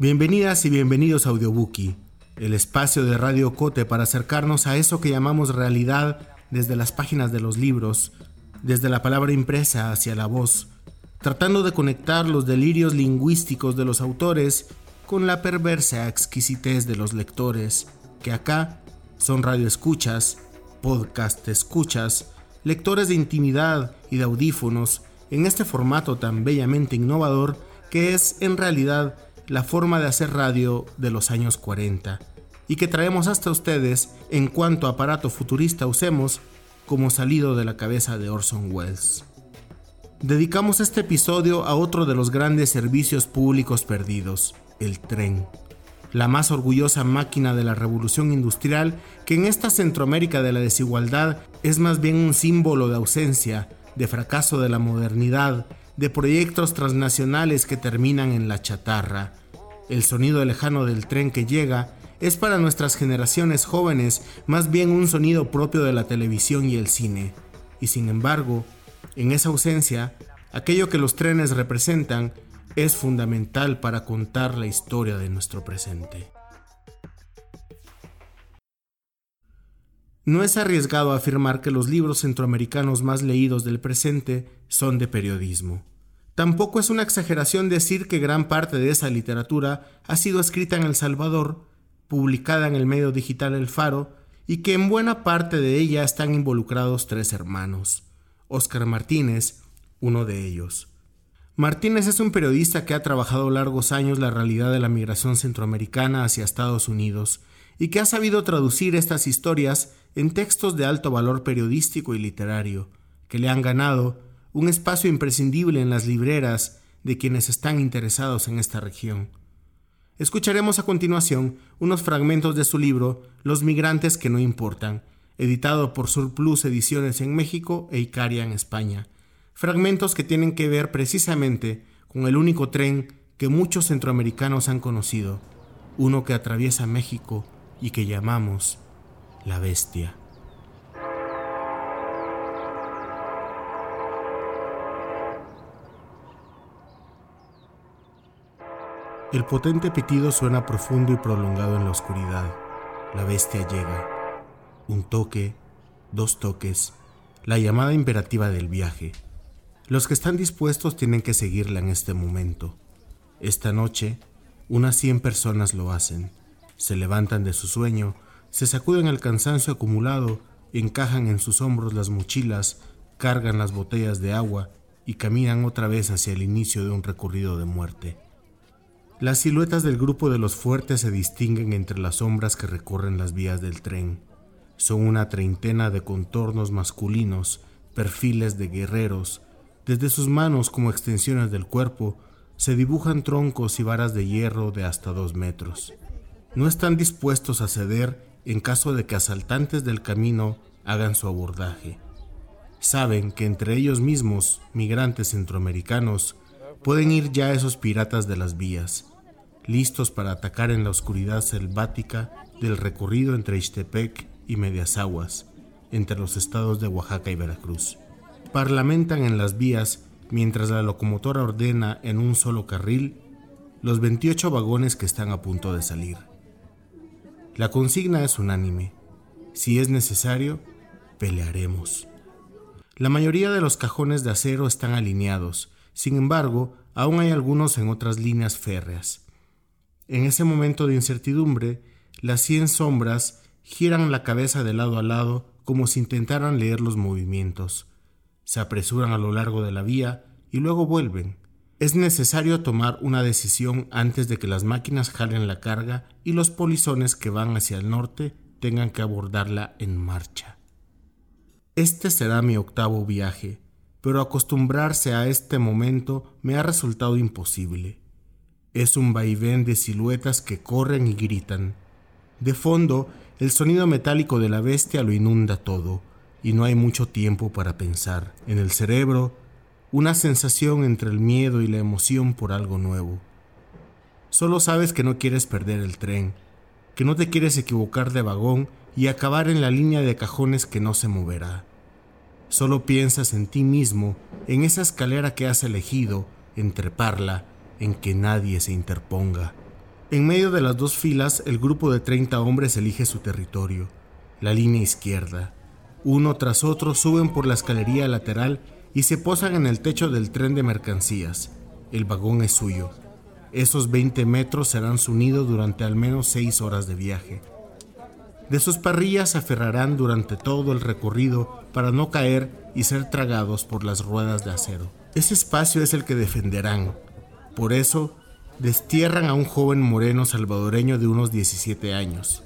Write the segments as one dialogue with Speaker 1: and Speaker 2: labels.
Speaker 1: Bienvenidas y bienvenidos a Audiobookie, el espacio de Radio Cote para acercarnos a eso que llamamos realidad desde las páginas de los libros, desde la palabra impresa hacia la voz, tratando de conectar los delirios lingüísticos de los autores con la perversa exquisitez de los lectores, que acá son radioescuchas, podcast escuchas, lectores de intimidad y de audífonos en este formato tan bellamente innovador que es en realidad la forma de hacer radio de los años 40 y que traemos hasta ustedes en cuanto aparato futurista usemos como salido de la cabeza de Orson Welles. Dedicamos este episodio a otro de los grandes servicios públicos perdidos, el tren, la más orgullosa máquina de la revolución industrial que en esta Centroamérica de la desigualdad es más bien un símbolo de ausencia, de fracaso de la modernidad, de proyectos transnacionales que terminan en la chatarra. El sonido lejano del tren que llega es para nuestras generaciones jóvenes más bien un sonido propio de la televisión y el cine. Y sin embargo, en esa ausencia, aquello que los trenes representan es fundamental para contar la historia de nuestro presente. No es arriesgado afirmar que los libros centroamericanos más leídos del presente son de periodismo. Tampoco es una exageración decir que gran parte de esa literatura ha sido escrita en El Salvador, publicada en el medio digital El Faro, y que en buena parte de ella están involucrados tres hermanos. Óscar Martínez, uno de ellos. Martínez es un periodista que ha trabajado largos años la realidad de la migración centroamericana hacia Estados Unidos y que ha sabido traducir estas historias en textos de alto valor periodístico y literario, que le han ganado un espacio imprescindible en las libreras de quienes están interesados en esta región. Escucharemos a continuación unos fragmentos de su libro Los migrantes que no importan, editado por Surplus Ediciones en México e Icaria en España. Fragmentos que tienen que ver precisamente con el único tren que muchos centroamericanos han conocido, uno que atraviesa México y que llamamos la bestia. El potente pitido suena profundo y prolongado en la oscuridad. La bestia llega. Un toque, dos toques, la llamada imperativa del viaje. Los que están dispuestos tienen que seguirla en este momento. Esta noche, unas 100 personas lo hacen. Se levantan de su sueño, se sacuden el cansancio acumulado, encajan en sus hombros las mochilas, cargan las botellas de agua y caminan otra vez hacia el inicio de un recorrido de muerte. Las siluetas del grupo de los fuertes se distinguen entre las sombras que recorren las vías del tren. Son una treintena de contornos masculinos, perfiles de guerreros. Desde sus manos como extensiones del cuerpo se dibujan troncos y varas de hierro de hasta dos metros. No están dispuestos a ceder en caso de que asaltantes del camino hagan su abordaje. Saben que entre ellos mismos, migrantes centroamericanos, pueden ir ya esos piratas de las vías, listos para atacar en la oscuridad selvática del recorrido entre Ixtepec y Medias Aguas, entre los estados de Oaxaca y Veracruz. Parlamentan en las vías mientras la locomotora ordena en un solo carril los 28 vagones que están a punto de salir. La consigna es unánime. Si es necesario, pelearemos. La mayoría de los cajones de acero están alineados sin embargo, aún hay algunos en otras líneas férreas. En ese momento de incertidumbre, las cien sombras giran la cabeza de lado a lado como si intentaran leer los movimientos. Se apresuran a lo largo de la vía y luego vuelven. Es necesario tomar una decisión antes de que las máquinas jalen la carga y los polizones que van hacia el norte tengan que abordarla en marcha. Este será mi octavo viaje, pero acostumbrarse a este momento me ha resultado imposible. Es un vaivén de siluetas que corren y gritan. De fondo, el sonido metálico de la bestia lo inunda todo, y no hay mucho tiempo para pensar. En el cerebro, una sensación entre el miedo y la emoción por algo nuevo. Solo sabes que no quieres perder el tren, que no te quieres equivocar de vagón y acabar en la línea de cajones que no se moverá. Solo piensas en ti mismo, en esa escalera que has elegido, en treparla, en que nadie se interponga. En medio de las dos filas, el grupo de 30 hombres elige su territorio, la línea izquierda. Uno tras otro suben por la escalería lateral y se posan en el techo del tren de mercancías. El vagón es suyo. Esos 20 metros serán su nido durante al menos 6 horas de viaje. De sus parrillas se aferrarán durante todo el recorrido para no caer y ser tragados por las ruedas de acero. Ese espacio es el que defenderán. Por eso, destierran a un joven moreno salvadoreño de unos 17 años.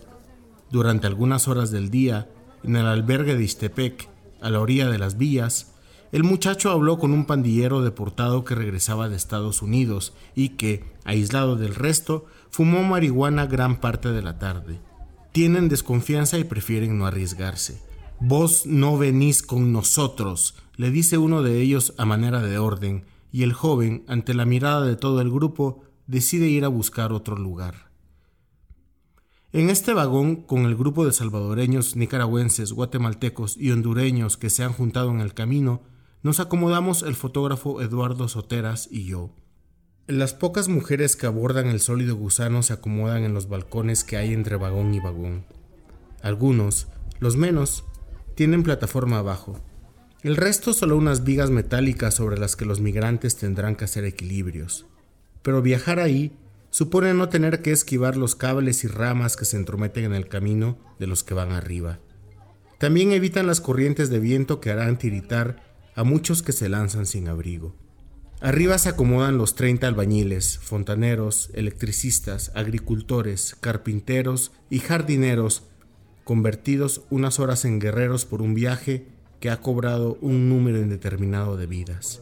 Speaker 1: Durante algunas horas del día, en el albergue de Istepec, a la orilla de las vías, el muchacho habló con un pandillero deportado que regresaba de Estados Unidos y que, aislado del resto, fumó marihuana gran parte de la tarde. Tienen desconfianza y prefieren no arriesgarse. Vos no venís con nosotros, le dice uno de ellos a manera de orden, y el joven, ante la mirada de todo el grupo, decide ir a buscar otro lugar. En este vagón, con el grupo de salvadoreños, nicaragüenses, guatemaltecos y hondureños que se han juntado en el camino, nos acomodamos el fotógrafo Eduardo Soteras y yo. Las pocas mujeres que abordan el sólido gusano se acomodan en los balcones que hay entre vagón y vagón. Algunos, los menos, tienen plataforma abajo. El resto solo unas vigas metálicas sobre las que los migrantes tendrán que hacer equilibrios. Pero viajar ahí supone no tener que esquivar los cables y ramas que se entrometen en el camino de los que van arriba. También evitan las corrientes de viento que harán tiritar a muchos que se lanzan sin abrigo. Arriba se acomodan los 30 albañiles, fontaneros, electricistas, agricultores, carpinteros y jardineros, convertidos unas horas en guerreros por un viaje que ha cobrado un número indeterminado de vidas.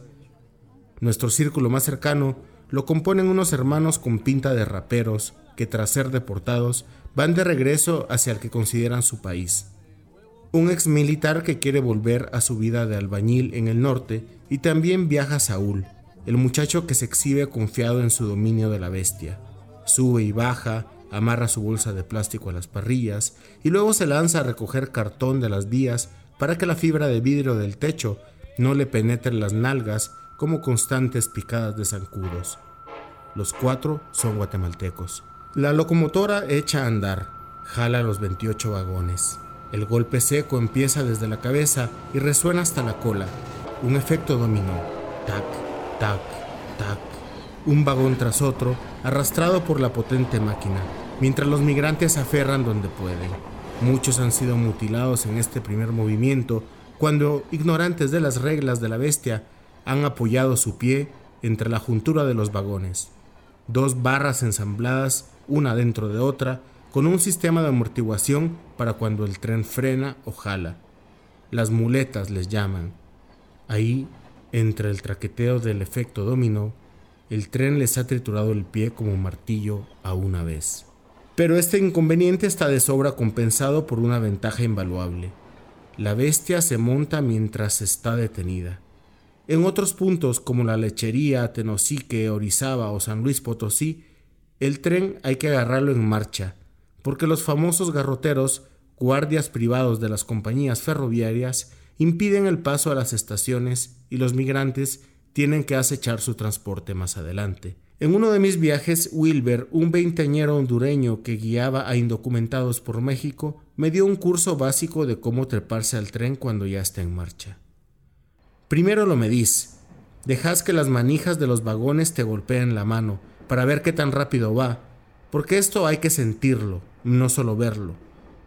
Speaker 1: Nuestro círculo más cercano lo componen unos hermanos con pinta de raperos que tras ser deportados van de regreso hacia el que consideran su país un ex militar que quiere volver a su vida de albañil en el norte, y también viaja Saúl, el muchacho que se exhibe confiado en su dominio de la bestia. Sube y baja, amarra su bolsa de plástico a las parrillas y luego se lanza a recoger cartón de las vías para que la fibra de vidrio del techo no le penetre las nalgas como constantes picadas de zancudos. Los cuatro son guatemaltecos. La locomotora echa a andar, jala los 28 vagones. El golpe seco empieza desde la cabeza y resuena hasta la cola. Un efecto dominó. Tac, tac, tac. Un vagón tras otro, arrastrado por la potente máquina, mientras los migrantes aferran donde pueden. Muchos han sido mutilados en este primer movimiento cuando, ignorantes de las reglas de la bestia, han apoyado su pie entre la juntura de los vagones. Dos barras ensambladas, una dentro de otra, con un sistema de amortiguación para cuando el tren frena o jala. Las muletas les llaman. Ahí, entre el traqueteo del efecto dominó, el tren les ha triturado el pie como martillo a una vez. Pero este inconveniente está de sobra compensado por una ventaja invaluable. La bestia se monta mientras está detenida. En otros puntos como la lechería, Tenosique, Orizaba o San Luis Potosí, el tren hay que agarrarlo en marcha, porque los famosos garroteros, guardias privados de las compañías ferroviarias, impiden el paso a las estaciones y los migrantes tienen que acechar su transporte más adelante. En uno de mis viajes, Wilber, un veinteañero hondureño que guiaba a indocumentados por México, me dio un curso básico de cómo treparse al tren cuando ya está en marcha. Primero lo medís. Dejas que las manijas de los vagones te golpeen la mano para ver qué tan rápido va, porque esto hay que sentirlo no solo verlo.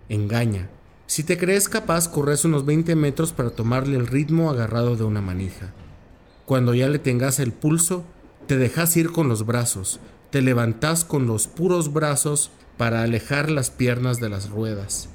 Speaker 1: Engaña. Si te crees capaz, corres unos 20 metros para tomarle el ritmo agarrado de una manija. Cuando ya le tengas el pulso, te dejas ir con los brazos, te levantas con los puros brazos para alejar las piernas de las ruedas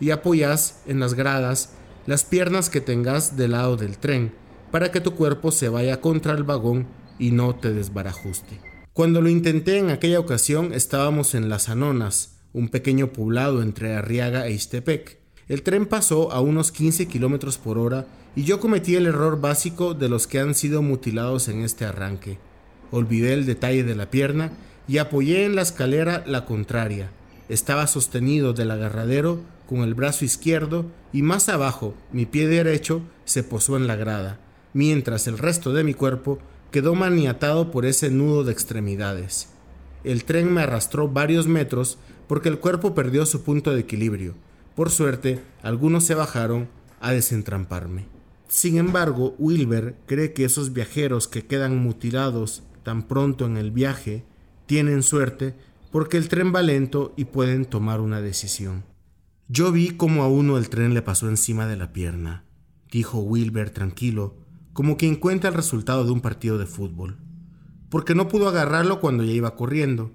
Speaker 1: y apoyas en las gradas las piernas que tengas del lado del tren para que tu cuerpo se vaya contra el vagón y no te desbarajuste. Cuando lo intenté en aquella ocasión estábamos en las Anonas, un pequeño poblado entre Arriaga e Istepec. El tren pasó a unos 15 kilómetros por hora y yo cometí el error básico de los que han sido mutilados en este arranque. Olvidé el detalle de la pierna y apoyé en la escalera la contraria. Estaba sostenido del agarradero con el brazo izquierdo y más abajo mi pie derecho se posó en la grada, mientras el resto de mi cuerpo quedó maniatado por ese nudo de extremidades. El tren me arrastró varios metros porque el cuerpo perdió su punto de equilibrio. Por suerte, algunos se bajaron a desentramparme. Sin embargo, Wilber cree que esos viajeros que quedan mutilados tan pronto en el viaje tienen suerte porque el tren va lento y pueden tomar una decisión. Yo vi cómo a uno el tren le pasó encima de la pierna, dijo Wilber tranquilo, como quien cuenta el resultado de un partido de fútbol, porque no pudo agarrarlo cuando ya iba corriendo,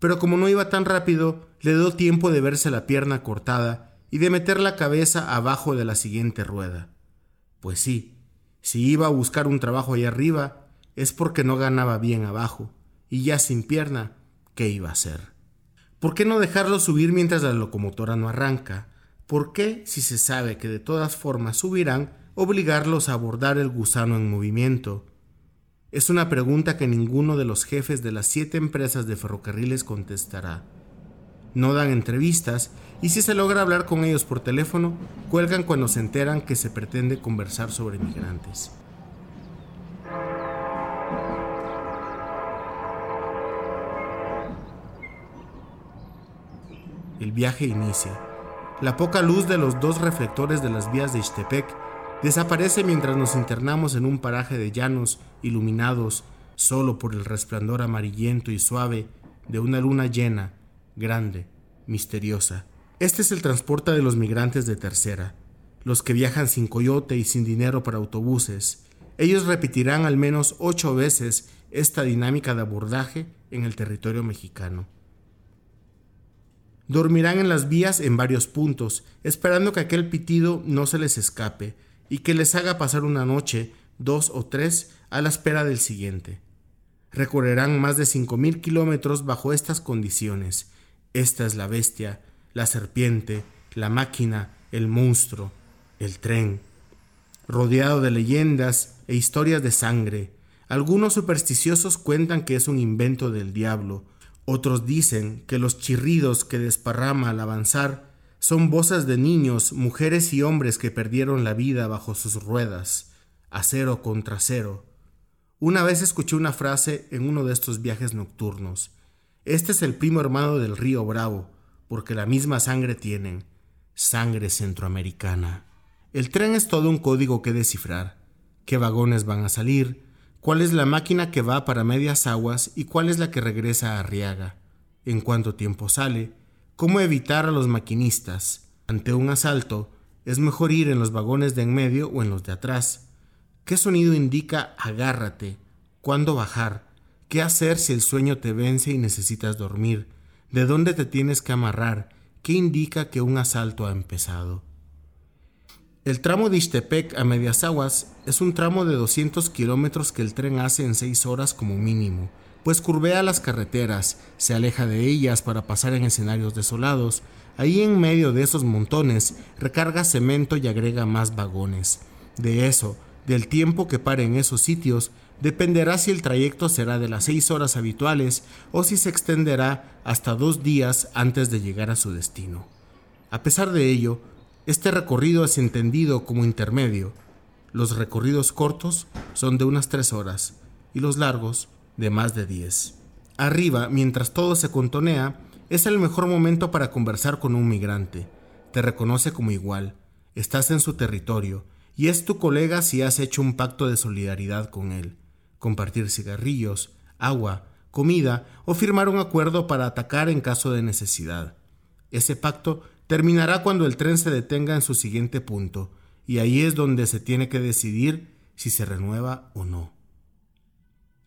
Speaker 1: pero como no iba tan rápido, le dio tiempo de verse la pierna cortada y de meter la cabeza abajo de la siguiente rueda. Pues sí, si iba a buscar un trabajo allá arriba, es porque no ganaba bien abajo, y ya sin pierna, ¿qué iba a hacer? ¿Por qué no dejarlo subir mientras la locomotora no arranca? ¿Por qué, si se sabe que de todas formas subirán, obligarlos a abordar el gusano en movimiento? Es una pregunta que ninguno de los jefes de las siete empresas de ferrocarriles contestará. No dan entrevistas y si se logra hablar con ellos por teléfono, cuelgan cuando se enteran que se pretende conversar sobre migrantes. El viaje inicia. La poca luz de los dos reflectores de las vías de Ixtepec desaparece mientras nos internamos en un paraje de llanos iluminados solo por el resplandor amarillento y suave de una luna llena, grande, misteriosa. Este es el transporte de los migrantes de tercera, los que viajan sin coyote y sin dinero para autobuses. Ellos repetirán al menos ocho veces esta dinámica de abordaje en el territorio mexicano. Dormirán en las vías en varios puntos, esperando que aquel pitido no se les escape y que les haga pasar una noche, dos o tres, a la espera del siguiente. Recorrerán más de cinco mil kilómetros bajo estas condiciones. Esta es la bestia, la serpiente, la máquina, el monstruo, el tren. Rodeado de leyendas e historias de sangre, algunos supersticiosos cuentan que es un invento del diablo, otros dicen que los chirridos que desparrama al avanzar son voces de niños, mujeres y hombres que perdieron la vida bajo sus ruedas, acero contra cero. Una vez escuché una frase en uno de estos viajes nocturnos. Este es el primo hermano del río Bravo, porque la misma sangre tienen, sangre centroamericana. El tren es todo un código que descifrar. ¿Qué vagones van a salir? cuál es la máquina que va para medias aguas y cuál es la que regresa a Arriaga, en cuánto tiempo sale, cómo evitar a los maquinistas. Ante un asalto, es mejor ir en los vagones de en medio o en los de atrás. ¿Qué sonido indica agárrate? ¿Cuándo bajar? ¿Qué hacer si el sueño te vence y necesitas dormir? ¿De dónde te tienes que amarrar? ¿Qué indica que un asalto ha empezado? El tramo de Ixtepec a Medias Aguas es un tramo de 200 kilómetros que el tren hace en 6 horas como mínimo, pues curvea las carreteras, se aleja de ellas para pasar en escenarios desolados, ahí en medio de esos montones recarga cemento y agrega más vagones. De eso, del tiempo que pare en esos sitios, dependerá si el trayecto será de las 6 horas habituales o si se extenderá hasta dos días antes de llegar a su destino. A pesar de ello, este recorrido es entendido como intermedio. Los recorridos cortos son de unas tres horas y los largos de más de diez. Arriba, mientras todo se contonea, es el mejor momento para conversar con un migrante. Te reconoce como igual, estás en su territorio y es tu colega si has hecho un pacto de solidaridad con él. Compartir cigarrillos, agua, comida o firmar un acuerdo para atacar en caso de necesidad. Ese pacto terminará cuando el tren se detenga en su siguiente punto, y ahí es donde se tiene que decidir si se renueva o no.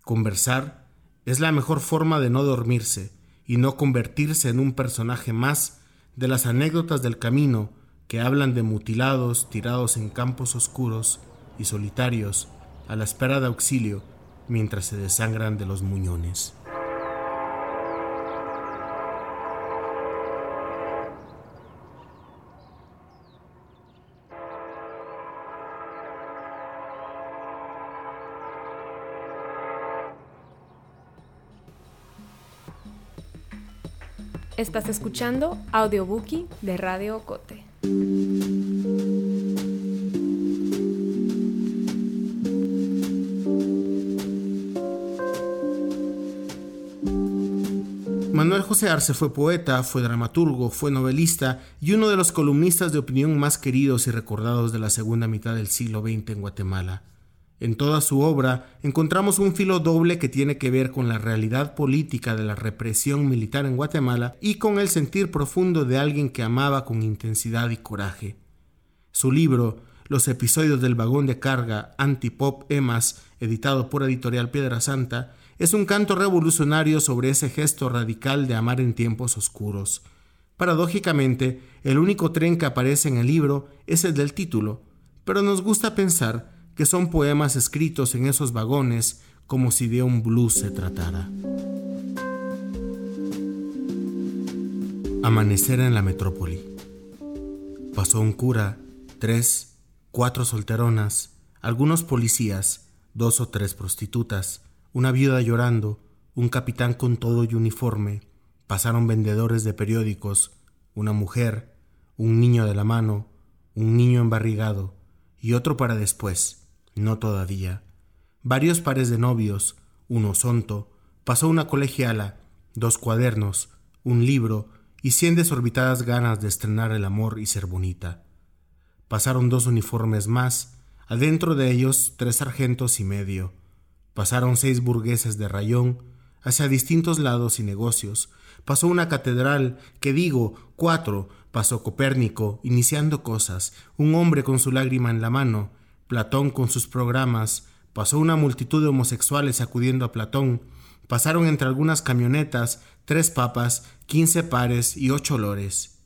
Speaker 1: Conversar es la mejor forma de no dormirse y no convertirse en un personaje más de las anécdotas del camino que hablan de mutilados tirados en campos oscuros y solitarios a la espera de auxilio mientras se desangran de los muñones.
Speaker 2: Estás escuchando Audiobookie de Radio Cote.
Speaker 1: Manuel José Arce fue poeta, fue dramaturgo, fue novelista y uno de los columnistas de opinión más queridos y recordados de la segunda mitad del siglo XX en Guatemala. En toda su obra encontramos un filo doble que tiene que ver con la realidad política de la represión militar en Guatemala y con el sentir profundo de alguien que amaba con intensidad y coraje. Su libro, Los episodios del vagón de carga Antipop Emas, editado por Editorial Piedra Santa, es un canto revolucionario sobre ese gesto radical de amar en tiempos oscuros. Paradójicamente, el único tren que aparece en el libro es el del título, pero nos gusta pensar que son poemas escritos en esos vagones como si de un blues se tratara. Amanecer en la metrópoli. Pasó un cura, tres, cuatro solteronas, algunos policías, dos o tres prostitutas, una viuda llorando, un capitán con todo y uniforme, pasaron vendedores de periódicos, una mujer, un niño de la mano, un niño embarrigado, y otro para después, no todavía. Varios pares de novios, uno sonto, pasó una colegiala, dos cuadernos, un libro y cien desorbitadas ganas de estrenar el amor y ser bonita. Pasaron dos uniformes más, adentro de ellos tres sargentos y medio. Pasaron seis burgueses de rayón, hacia distintos lados y negocios. Pasó una catedral, que digo, cuatro, pasó Copérnico, iniciando cosas, un hombre con su lágrima en la mano, Platón con sus programas, pasó una multitud de homosexuales acudiendo a Platón, pasaron entre algunas camionetas tres papas, quince pares y ocho olores.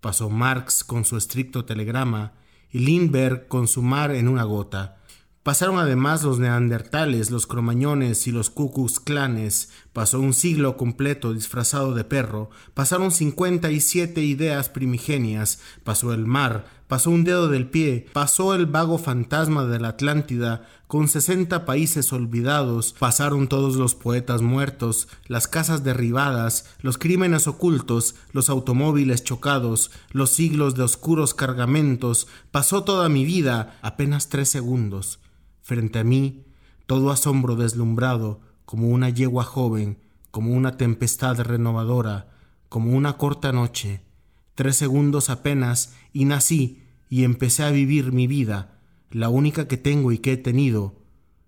Speaker 1: Pasó Marx con su estricto telegrama y Lindbergh con su mar en una gota, Pasaron además los neandertales, los cromañones y los cucus clanes. Pasó un siglo completo disfrazado de perro. Pasaron cincuenta y siete ideas primigenias. Pasó el mar. Pasó un dedo del pie. Pasó el vago fantasma de la Atlántida. Con sesenta países olvidados. Pasaron todos los poetas muertos, las casas derribadas, los crímenes ocultos, los automóviles chocados, los siglos de oscuros cargamentos. Pasó toda mi vida, apenas tres segundos. Frente a mí, todo asombro deslumbrado, como una yegua joven, como una tempestad renovadora, como una corta noche. Tres segundos apenas y nací y empecé a vivir mi vida, la única que tengo y que he tenido.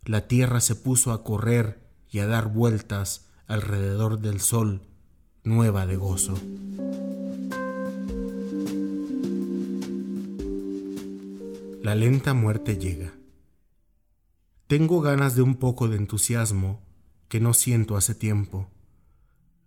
Speaker 1: La tierra se puso a correr y a dar vueltas alrededor del sol, nueva de gozo. La lenta muerte llega. Tengo ganas de un poco de entusiasmo que no siento hace tiempo.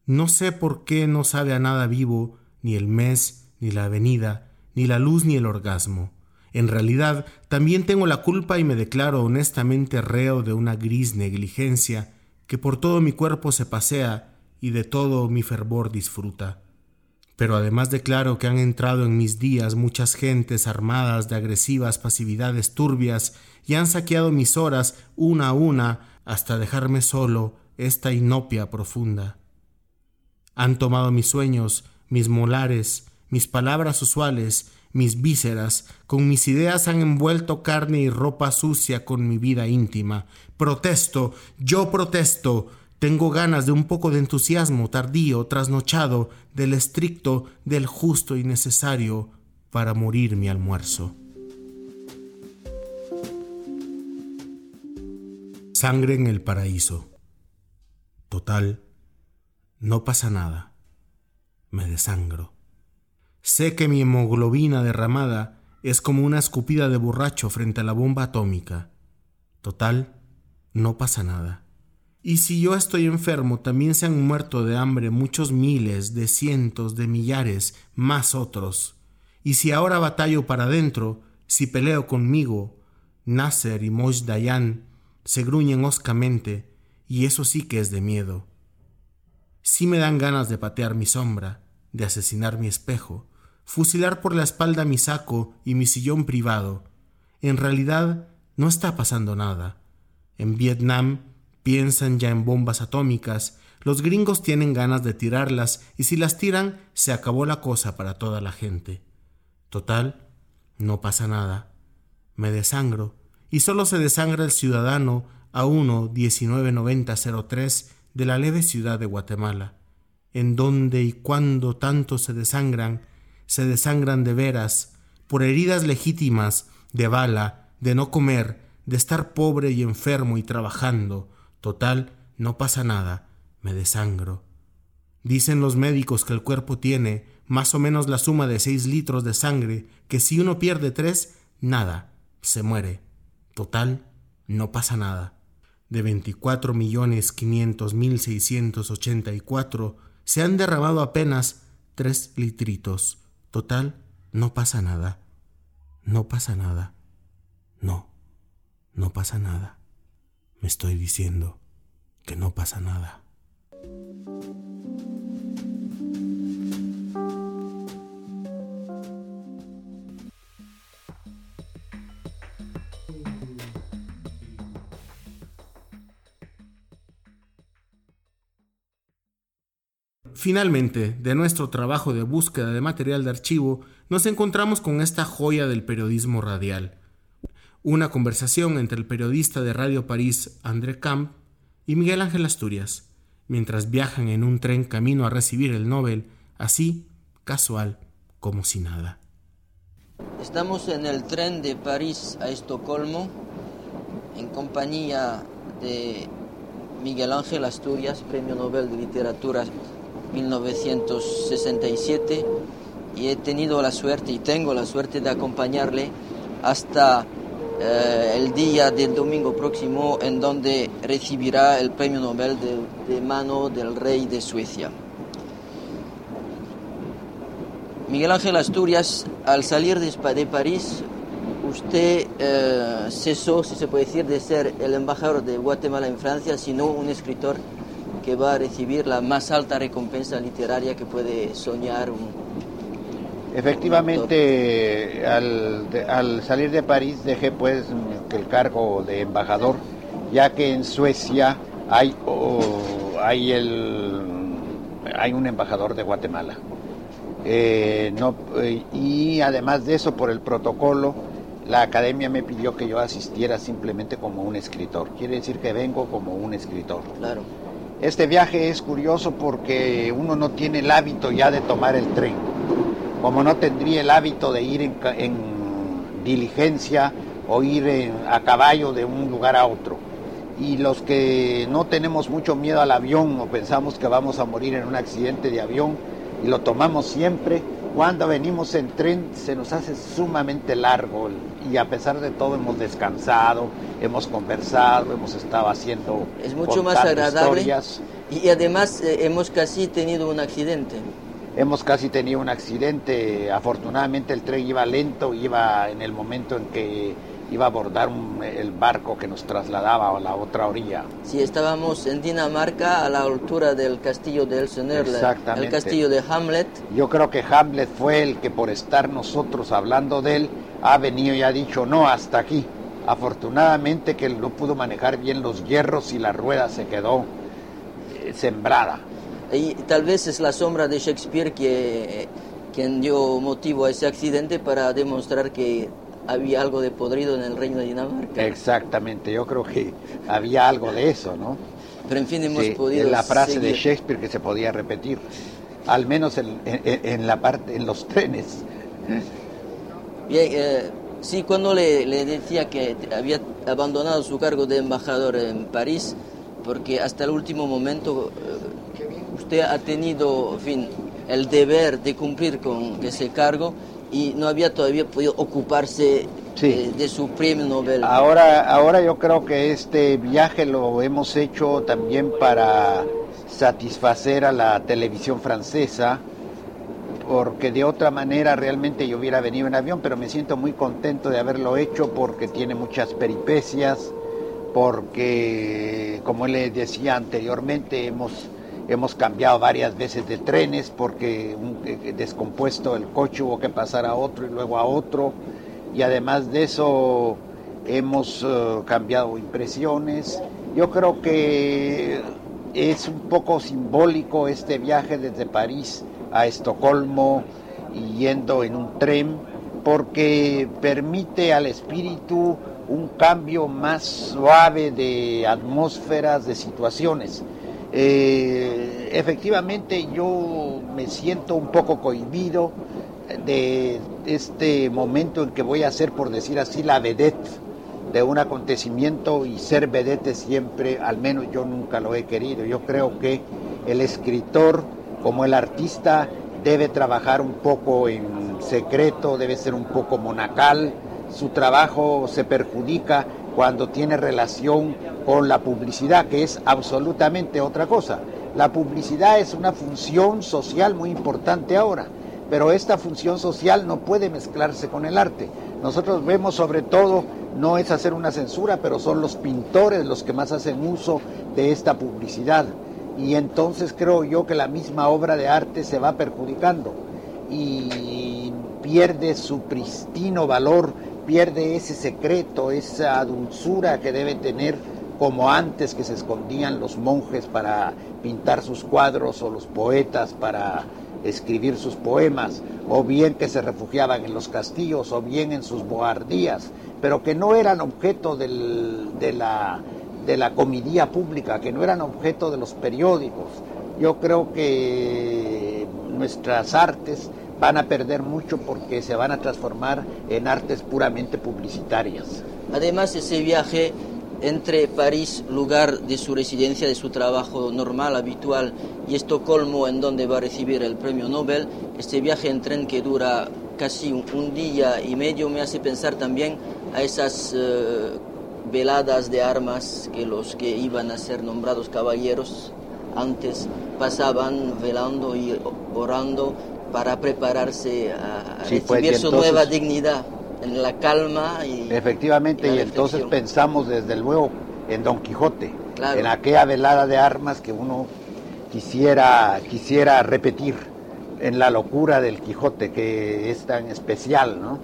Speaker 1: No sé por qué no sabe a nada vivo ni el mes, ni la avenida, ni la luz, ni el orgasmo. En realidad, también tengo la culpa y me declaro honestamente reo de una gris negligencia que por todo mi cuerpo se pasea y de todo mi fervor disfruta. Pero además declaro que han entrado en mis días muchas gentes armadas de agresivas pasividades turbias y han saqueado mis horas una a una hasta dejarme solo esta inopia profunda. Han tomado mis sueños, mis molares, mis palabras usuales, mis vísceras, con mis ideas han envuelto carne y ropa sucia con mi vida íntima. Protesto, yo protesto, tengo ganas de un poco de entusiasmo tardío, trasnochado, del estricto, del justo y necesario para morir mi almuerzo. Sangre en el paraíso. Total, no pasa nada. Me desangro. Sé que mi hemoglobina derramada es como una escupida de borracho frente a la bomba atómica. Total, no pasa nada. Y si yo estoy enfermo, también se han muerto de hambre muchos miles, de cientos, de millares, más otros. Y si ahora batallo para adentro, si peleo conmigo, Nasser y Moshe Dayan se gruñen hoscamente, y eso sí que es de miedo. Sí me dan ganas de patear mi sombra, de asesinar mi espejo, fusilar por la espalda mi saco y mi sillón privado. En realidad no está pasando nada. En Vietnam Piensan ya en bombas atómicas, los gringos tienen ganas de tirarlas y si las tiran se acabó la cosa para toda la gente. Total, no pasa nada. Me desangro y solo se desangra el ciudadano a 1 199003 de la leve ciudad de Guatemala. en dónde y cuándo tanto se desangran, se desangran de veras, por heridas legítimas, de bala, de no comer, de estar pobre y enfermo y trabajando. Total, no pasa nada, me desangro. Dicen los médicos que el cuerpo tiene más o menos la suma de seis litros de sangre, que si uno pierde tres, nada, se muere. Total, no pasa nada. De veinticuatro millones quinientos mil seiscientos ochenta y cuatro se han derramado apenas tres litritos. Total, no pasa nada. No pasa nada. No, no pasa nada. Me estoy diciendo que no pasa nada. Finalmente, de nuestro trabajo de búsqueda de material de archivo, nos encontramos con esta joya del periodismo radial. Una conversación entre el periodista de Radio París, André Camp, y Miguel Ángel Asturias, mientras viajan en un tren camino a recibir el Nobel, así, casual, como si nada.
Speaker 3: Estamos en el tren de París a Estocolmo, en compañía de Miguel Ángel Asturias, Premio Nobel de Literatura 1967 y he tenido la suerte y tengo la suerte de acompañarle hasta eh, el día del domingo próximo en donde recibirá el premio Nobel de, mano del rey de Suecia. Miguel Ángel Asturias, al salir de, de París, usted eh, cesó, si se puede decir, de ser el embajador de Guatemala en Francia, sino un escritor que va a recibir la más alta recompensa literaria que puede soñar un...
Speaker 4: Efectivamente, al, salir de París dejé pues el cargo de embajador, ya que en Suecia hay, hay, el, hay un embajador de Guatemala. Eh, no, eh, y además de eso, por el protocolo, la academia me pidió que yo asistiera simplemente como un escritor. Quiere decir que vengo como un escritor.
Speaker 3: Claro.
Speaker 4: Este viaje es curioso porque uno no tiene el hábito ya de tomar el tren, como no tendría el hábito de ir en, diligencia o ir a caballo de un lugar a otro. Y los que no tenemos mucho miedo al avión o pensamos que vamos a morir en un accidente de avión y lo tomamos siempre, cuando venimos en tren se nos hace sumamente largo y a pesar de todo hemos descansado, hemos conversado, hemos estado haciendo
Speaker 3: es mucho más agradable y además eh, hemos casi tenido un accidente.
Speaker 4: Hemos casi tenido un accidente, afortunadamente el tren iba lento, iba en el momento en que iba a abordar el barco que nos trasladaba a la otra orilla.
Speaker 3: Sí, estábamos en Dinamarca a la altura del castillo de Elsener, el castillo de Hamlet.
Speaker 4: Yo creo que Hamlet fue el que por estar nosotros hablando de él ha venido y ha dicho no, hasta aquí. Afortunadamente que él no pudo manejar bien los hierros y la rueda se quedó eh, sembrada.
Speaker 3: Y tal vez es la sombra de Shakespeare que, quien dio motivo a ese accidente para demostrar que había algo de podrido en el reino de Dinamarca.
Speaker 4: Exactamente, yo creo que había algo de eso, ¿no?
Speaker 3: Pero en fin, hemos podido.
Speaker 4: En la frase de Shakespeare que se podía repetir, al menos en, la parte, en los trenes.
Speaker 3: Bien, eh, sí, cuando le, le, decía que había abandonado su cargo de embajador en París, porque hasta el último momento eh, usted ha tenido, en fin, el deber de cumplir con ese cargo y no había todavía podido ocuparse eh, de, su premio Nobel.
Speaker 4: Ahora, ahora yo creo que este viaje lo hemos hecho también para satisfacer a la televisión francesa, porque de otra manera realmente yo hubiera venido en avión, pero me siento muy contento de haberlo hecho porque tiene muchas peripecias, porque como le decía anteriormente, hemos Hemos cambiado varias veces de trenes porque un, eh, descompuesto el coche hubo que pasar a otro y luego a otro. Y además de eso hemos eh, cambiado impresiones. Yo creo que es un poco simbólico este viaje desde París a Estocolmo y yendo en un tren porque permite al espíritu un cambio más suave de atmósferas, de situaciones Eh, efectivamente yo me siento un poco cohibido de este momento en que voy a ser, por decir así, la vedette de un acontecimiento y ser vedette siempre, al menos yo nunca lo he querido. Yo creo que el escritor, como el artista, debe trabajar un poco en secreto, debe ser un poco monacal, su trabajo se perjudica cuando tiene relación con la publicidad, que es absolutamente otra cosa. La publicidad es una función social muy importante ahora, pero esta función social no puede mezclarse con el arte. Nosotros vemos sobre todo, no es hacer una censura, pero son los pintores los que más hacen uso de esta publicidad. Y entonces creo yo que la misma obra de arte se va perjudicando y pierde su pristino valor pierde ese secreto, esa dulzura que debe tener como antes que se escondían los monjes para pintar sus cuadros o los poetas para escribir sus poemas, o bien que se refugiaban en los castillos o bien en sus boardías, pero que no eran objeto de, la, de la comedia pública, que no eran objeto de los periódicos. Yo creo que nuestras artes van a perder mucho porque se van a transformar en artes puramente publicitarias.
Speaker 3: Además, ese viaje entre París, lugar de su residencia, de su trabajo normal, habitual, y Estocolmo, en donde va a recibir el premio Nobel, este viaje en tren que dura casi un, día y medio me hace pensar también a esas eh, veladas de armas que los que iban a ser nombrados caballeros antes pasaban velando y orando para prepararse a
Speaker 4: pues, recibir
Speaker 3: su nueva dignidad en la calma y
Speaker 4: efectivamente y, entonces pensamos desde luego en Don Quijote en aquella velada de armas que uno quisiera quisiera repetir en la locura del Quijote que es tan especial no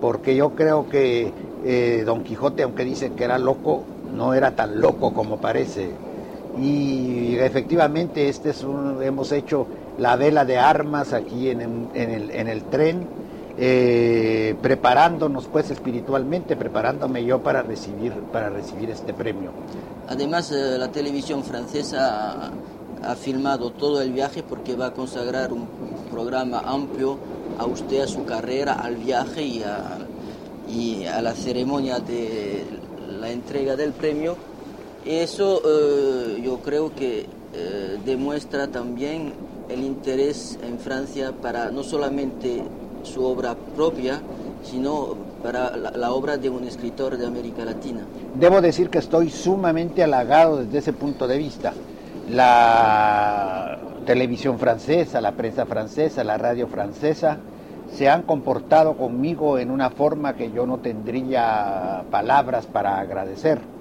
Speaker 4: porque yo creo que eh, Don Quijote aunque dice que era loco no era tan loco como parece. Y efectivamente este es un, hemos hecho la vela de armas aquí en, el, en el, tren, eh, preparándonos pues espiritualmente, preparándome yo para recibir, para recibir este premio.
Speaker 3: Además, eh, la televisión francesa ha, filmado todo el viaje porque va a consagrar un programa amplio a usted, a su carrera, al viaje y a, la ceremonia de la entrega del premio. Eso eh, yo creo que demuestra también el interés en Francia para no solamente su obra propia, sino para la, obra de un escritor de América Latina.
Speaker 4: Debo decir que estoy sumamente halagado desde ese punto de vista. La televisión francesa, la prensa francesa, la radio francesa, se han comportado conmigo en una forma que yo no tendría palabras para agradecer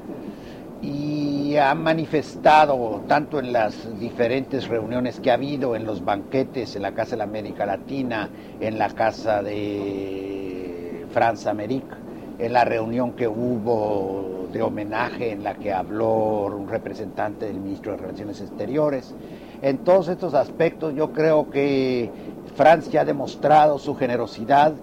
Speaker 4: y ha manifestado tanto en las diferentes reuniones que ha habido, en los banquetes, en la Casa de la América Latina, en la Casa de Francia América, en la reunión que hubo de homenaje en la que habló un representante del ministro de Relaciones Exteriores. En todos estos aspectos yo creo que Francia ha demostrado su generosidad,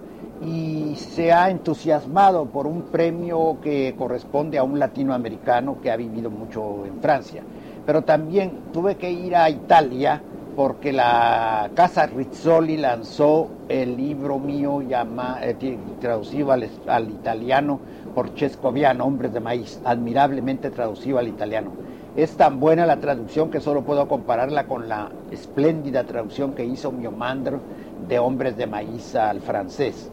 Speaker 4: y se ha entusiasmado por un premio que corresponde a un latinoamericano que ha vivido mucho en Francia. Pero también tuve que ir a Italia porque la Casa Rizzoli lanzó el libro mío llama, eh, traducido al, al, italiano por Chescoviano, Hombres de Maíz, admirablemente traducido al italiano. Es tan buena la traducción que solo puedo compararla con la espléndida traducción que hizo Miomandro de Hombres de Maíz al francés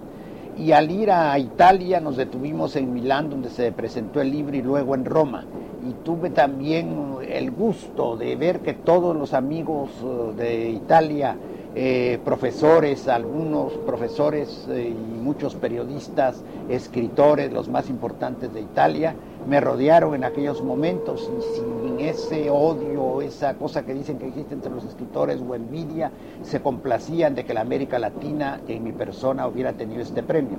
Speaker 4: y al ir a Italia nos detuvimos en Milán donde se presentó el libro y luego en Roma. Y tuve también el gusto de ver que todos los amigos eh, de Italia, eh, profesores, algunos profesores eh, y muchos periodistas, escritores, los más importantes de Italia, me rodearon en aquellos momentos y sin ese odio, esa cosa que dicen que existe entre los escritores o envidia, se complacían de que la América Latina en mi persona hubiera tenido este premio.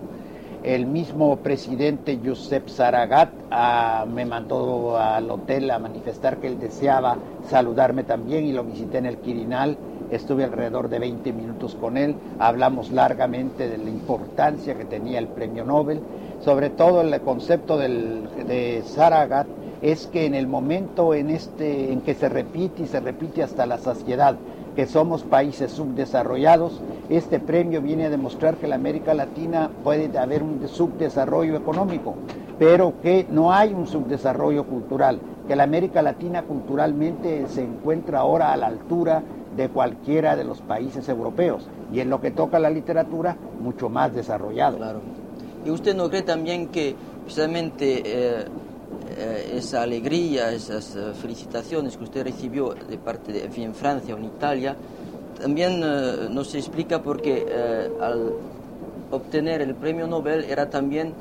Speaker 4: El mismo presidente Josep Saragat ah, me mandó al hotel a manifestar que él deseaba saludarme también y lo visité en el Quirinal estuve alrededor de 20 minutos con él, hablamos largamente de la importancia que tenía el premio Nobel, sobre todo el concepto del, de Saragat es que en el momento en, este, en que se repite y se repite hasta la saciedad que somos países subdesarrollados, este premio viene a demostrar que la América Latina puede haber un subdesarrollo económico, pero que no hay un subdesarrollo cultural, que la América Latina culturalmente se encuentra ahora a la altura de cualquiera de los países europeos y en lo que toca la literatura mucho más desarrollado.
Speaker 3: Claro. ¿Y usted no cree también que precisamente eh, eh, esa alegría, esas eh, felicitaciones que usted recibió de parte de en Francia o en Italia, también nos explica porque al obtener el premio Nobel era también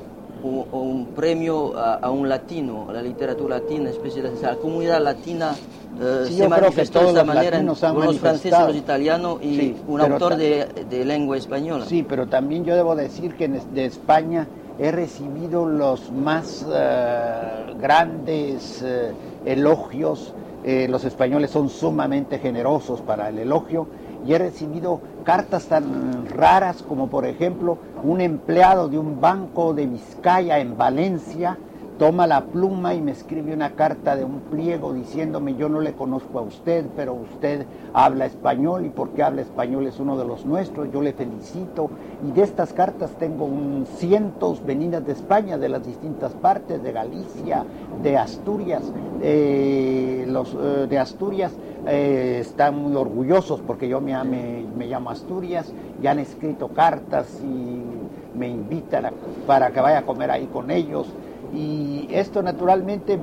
Speaker 3: un, premio a, un latino, a la literatura latina, especialmente a la comunidad latina
Speaker 4: eh, se manifestó de esta manera con
Speaker 3: los franceses, los italianos y un autor de, lengua española.
Speaker 4: Sí, pero también yo debo decir que de España he recibido los más eh, grandes eh, elogios. los españoles son sumamente generosos para el elogio y he recibido cartas tan raras como por ejemplo un empleado de un banco de Vizcaya en Valencia toma la pluma y me escribe una carta de un pliego diciéndome yo no le conozco a usted, pero usted habla español y porque habla español es uno de los nuestros, yo le felicito. Y de estas cartas tengo cientos venidas de España, de las distintas partes, de Galicia, de Asturias. Eh, eh, de Asturias eh, están muy orgullosos porque yo me, me, llamo Asturias y han escrito cartas y me invitan para que vaya a comer ahí con ellos. Y esto naturalmente,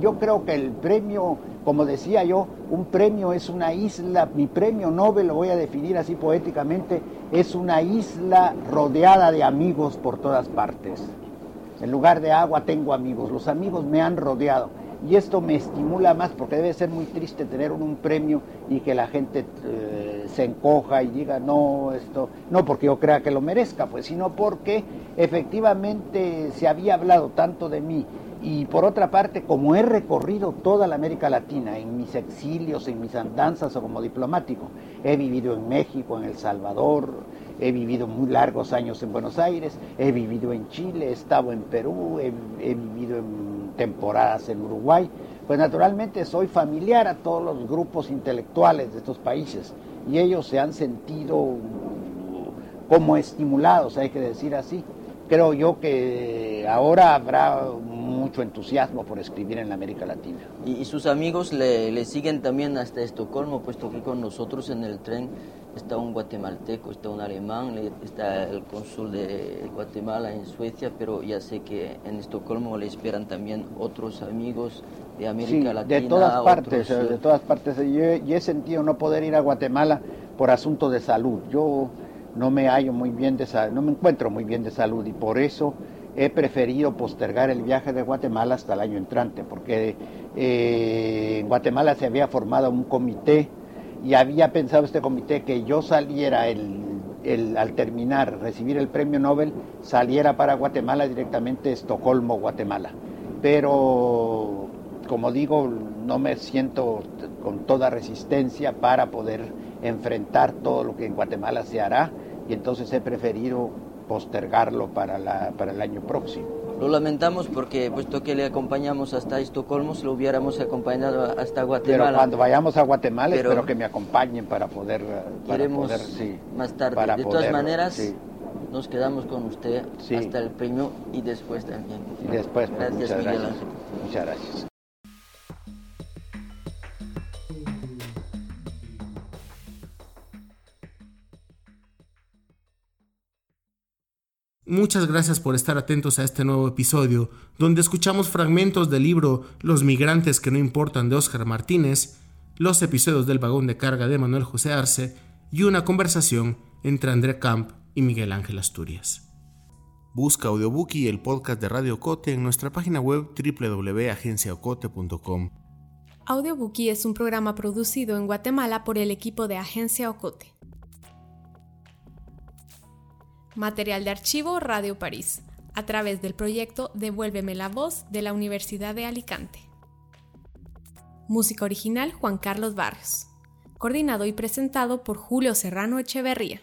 Speaker 4: yo creo que el premio, como decía yo, un premio es una isla, mi premio Nobel, lo voy a definir así poéticamente, es una isla rodeada de amigos por todas partes. En lugar de agua tengo amigos, los amigos me han rodeado y esto me estimula más porque debe ser muy triste tener un, premio y que la gente eh, se encoja y diga no esto no porque yo crea que lo merezca pues sino porque efectivamente se había hablado tanto de mí. Y por otra parte como he recorrido toda la América Latina en mis exilios en mis andanzas o como diplomático he vivido en México en El Salvador he vivido muy largos años en Buenos Aires he vivido en Chile he estado en Perú he, he vivido en temporadas en Uruguay, pues naturalmente soy familiar a todos los grupos intelectuales de estos países y ellos se han sentido como estimulados, hay que decir así. Creo yo que ahora habrá mucho entusiasmo por escribir en la América Latina.
Speaker 3: ¿Y, sus amigos le, le, siguen también hasta Estocolmo, puesto que con nosotros en el tren está un guatemalteco, está un alemán, está el cónsul de Guatemala en Suecia, pero ya sé que en Estocolmo le esperan también otros amigos de América Latina.
Speaker 4: De todas partes, de todas partes. Yo, yo, he sentido no poder ir a Guatemala por asunto de salud. Yo no me hallo muy bien de salud, no me encuentro muy bien de salud y por eso he preferido postergar el viaje de Guatemala hasta el año entrante, porque eh, en Guatemala se había formado un comité y había pensado este comité que yo saliera el, al terminar, recibir el premio Nobel, saliera para Guatemala directamente Estocolmo, Guatemala. Pero, como digo, no me siento con toda resistencia para poder enfrentar todo lo que en Guatemala se hará y entonces he preferido postergarlo para, la, para el año próximo.
Speaker 3: Lo lamentamos porque, puesto que le acompañamos hasta Estocolmo, si lo hubiéramos acompañado hasta Guatemala.
Speaker 4: Pero cuando vayamos a Guatemala, espero que me acompañen para poder.
Speaker 3: Para poder, sí, más tarde. de todas maneras, nos quedamos con usted hasta el premio y después también.
Speaker 4: Y después, pues, gracias, Miguel Ángel. Muchas gracias.
Speaker 1: Muchas gracias por estar atentos a este nuevo episodio, donde escuchamos fragmentos del libro Los migrantes que no importan de Óscar Martínez, los episodios del vagón de carga de Manuel José Arce y una conversación entre André Camp y Miguel Ángel Asturias. Busca Audiobook y el podcast de Radio Cote en nuestra página web www.agenciaocote.com.
Speaker 2: Audiobookie es un programa producido en Guatemala por el equipo de Agencia Ocote. Material de archivo Radio París, a través del proyecto Devuélveme la voz de la Universidad de Alicante. Música original Juan Carlos Barrios. Coordinado y presentado por Julio Serrano Echeverría.